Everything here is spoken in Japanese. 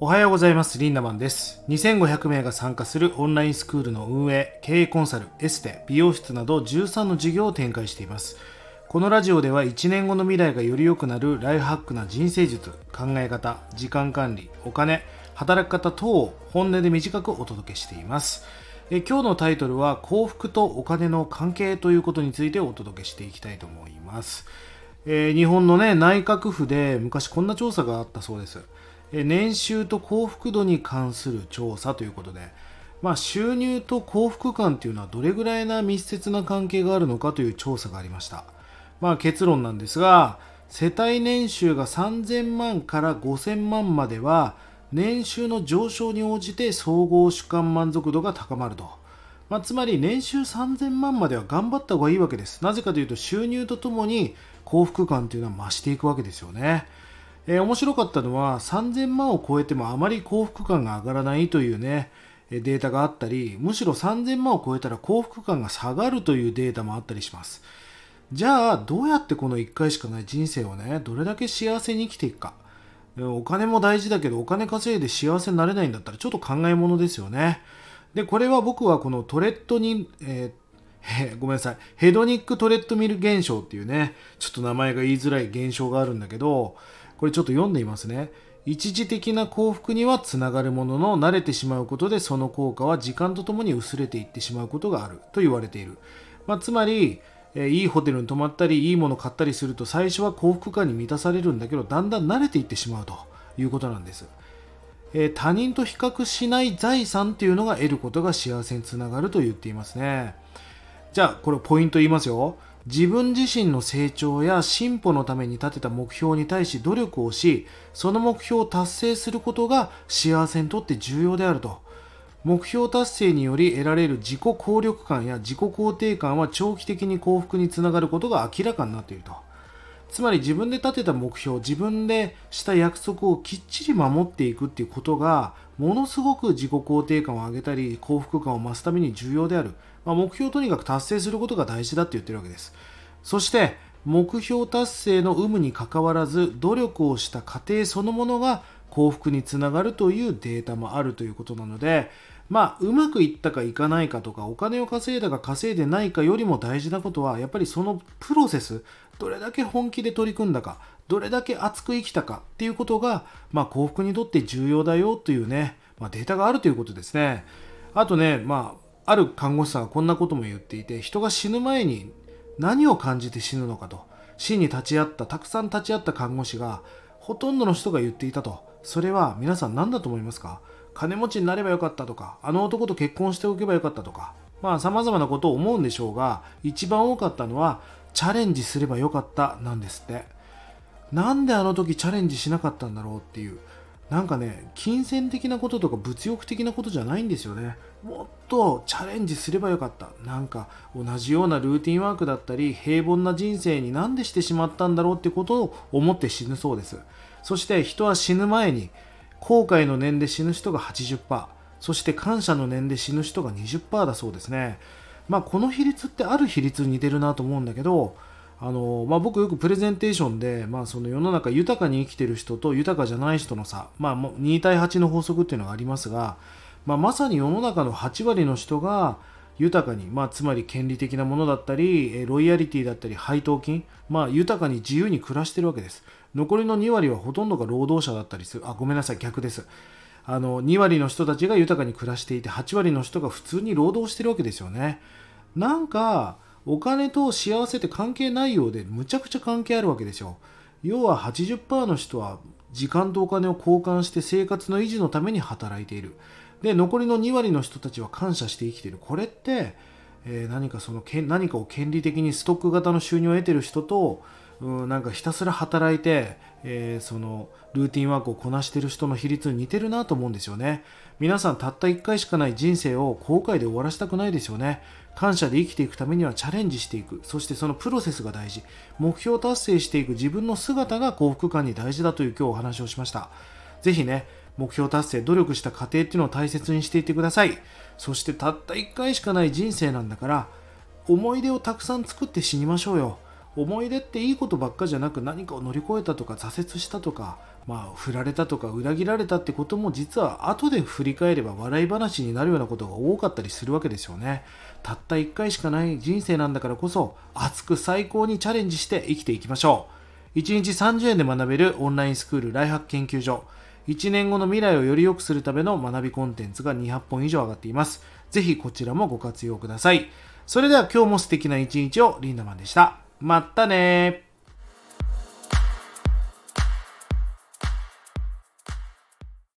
おはようございます。リンダマンです。2500名が参加するオンラインスクールの運営、経営コンサル、エステ、美容室など13の事業を展開しています。このラジオでは1年後の未来がより良くなるライフハックな人生術、考え方、時間管理、お金、働き方等を本音で短くお届けしています。え今日のタイトルは幸福とお金の関係ということについてお届けしていきたいと思います。えー日本のね内閣府で昔こんな調査があったそうです。年収と幸福度に関する調査ということで、まあ、収入と幸福感というのはどれぐらいな密接な関係があるのかという調査がありました。まあ、結論なんですが世帯年収が3000万から5000万までは年収の上昇に応じて総合主観満足度が高まると。まあ、つまり年収3000万までは頑張った方がいいわけです。なぜかというと収入とともに幸福感というのは増していくわけですよね。えー面白かったのは3000万を超えてもあまり幸福感が上がらないというねデータがあったりむしろ3000万を超えたら幸福感が下がるというデータもあったりします。じゃあどうやってこの1回しかない人生をねどれだけ幸せに生きていくか。お金も大事だけどお金稼いで幸せになれないんだったらちょっと考えものですよね。でこれは僕はこのトレッドに、えーごめんなさい。ヘドニックトレッドミル現象っていうねちょっと名前が言いづらい現象があるんだけどこれちょっと読んでいますね。一時的な幸福にはつながるものの慣れてしまうことでその効果は時間とともに薄れていってしまうことがあると言われている、まあ、つまりえいいホテルに泊まったりいいもの買ったりすると最初は幸福感に満たされるんだけどだんだん慣れていってしまうということなんです。え他人と比較しない財産っていうのが得ることが幸せにつながると言っていますね。じゃあこれポイント言いますよ。自分自身の成長や進歩のために立てた目標に対し努力をしその目標を達成することが幸せにとって重要であると。目標達成により得られる自己効力感や自己肯定感は長期的に幸福につながることが明らかになっていると。つまり自分で立てた目標自分でした約束をきっちり守っていくっていうことがものすごく自己肯定感を上げたり幸福感を増すために重要である、まあ、目標をとにかく達成することが大事だって言ってるわけです。そして目標達成の有無にかかわらず努力をした過程そのものが幸福につながるというデータもあるということなのでまあうまくいったかいかないかとかお金を稼いだか稼いでないかよりも大事なことはやっぱりそのプロセスどれだけ本気で取り組んだかどれだけ熱く生きたかっていうことが、まあ、幸福にとって重要だよというね、まあ、データがあるということですね。あとねまあある看護師さんがこんなことも言っていて人が死ぬ前に何を感じて死ぬのかと。死に立ち会ったたくさん立ち会った看護師がほとんどの人が言っていたと。それは皆さん何だと思いますか？金持ちになればよかったとかあの男と結婚しておけばよかったとか。まあ様々なことを思うんでしょうが一番多かったのはチャレンジすればよかったなんですって。なんであの時チャレンジしなかったんだろうっていう。なんかね金銭的なこととか物欲的なことじゃないんですよね。もっとチャレンジすればよかった。なんか同じようなルーティンワークだったり平凡な人生になんでしてしまったんだろうってことを思って死ぬそうです。そして人は死ぬ前に後悔の念で死ぬ人が80%そして感謝の念で死ぬ人が20%だそうですね。まあこの比率ってある比率に似てるなと思うんだけどあのまあ、僕よくプレゼンテーションで、まあ、その世の中豊かに生きてる人と豊かじゃない人の差、まあ、2対8の法則っていうのがありますが、まあ、まさに世の中の8割の人が豊かに、まあ、つまり権利的なものだったりロイヤリティだったり配当金、まあ、豊かに自由に暮らしてるわけです。残りの2割はほとんどが労働者だったりする。あごめんなさい逆です。あの2割の人たちが豊かに暮らしていて8割の人が普通に労働してるわけですよね。なんかお金と幸せって関係ないようでむちゃくちゃ関係あるわけですよ要は80%の人は時間とお金を交換して生活の維持のために働いている。で残りの2割の人たちは感謝して生きている。これって、えー何かそのけ何かを権利的にストック型の収入を得てる人とうんなんかひたすら働いて、えーそのルーティンワークをこなしてる人の比率に似てるなと思うんですよね。皆さんたった1回しかない人生を後悔で終わらせたくないですよね。感謝で生きていくためにはチャレンジしていく。そしてそのプロセスが大事。目標達成していく。自分の姿が幸福感に大事だという今日お話をしました。ぜひね目標達成努力した過程っていうのを大切にしていってください。そしてたった1回しかない人生なんだから思い出をたくさん作って死にましょうよ。思い出っていいことばっかじゃなく何かを乗り越えたとか挫折したとかまあ振られたとか裏切られたってことも実は後で振り返れば笑い話になるようなことが多かったりするわけですよね。たった1回しかない人生なんだからこそ熱く最高にチャレンジして生きていきましょう。1日30円で学べるオンラインスクールライハック研究所。1年後の未来をより良くするための学びコンテンツが200本以上上がっています。ぜひこちらもご活用ください。それでは今日も素敵な一日をリンダマンでした。まったね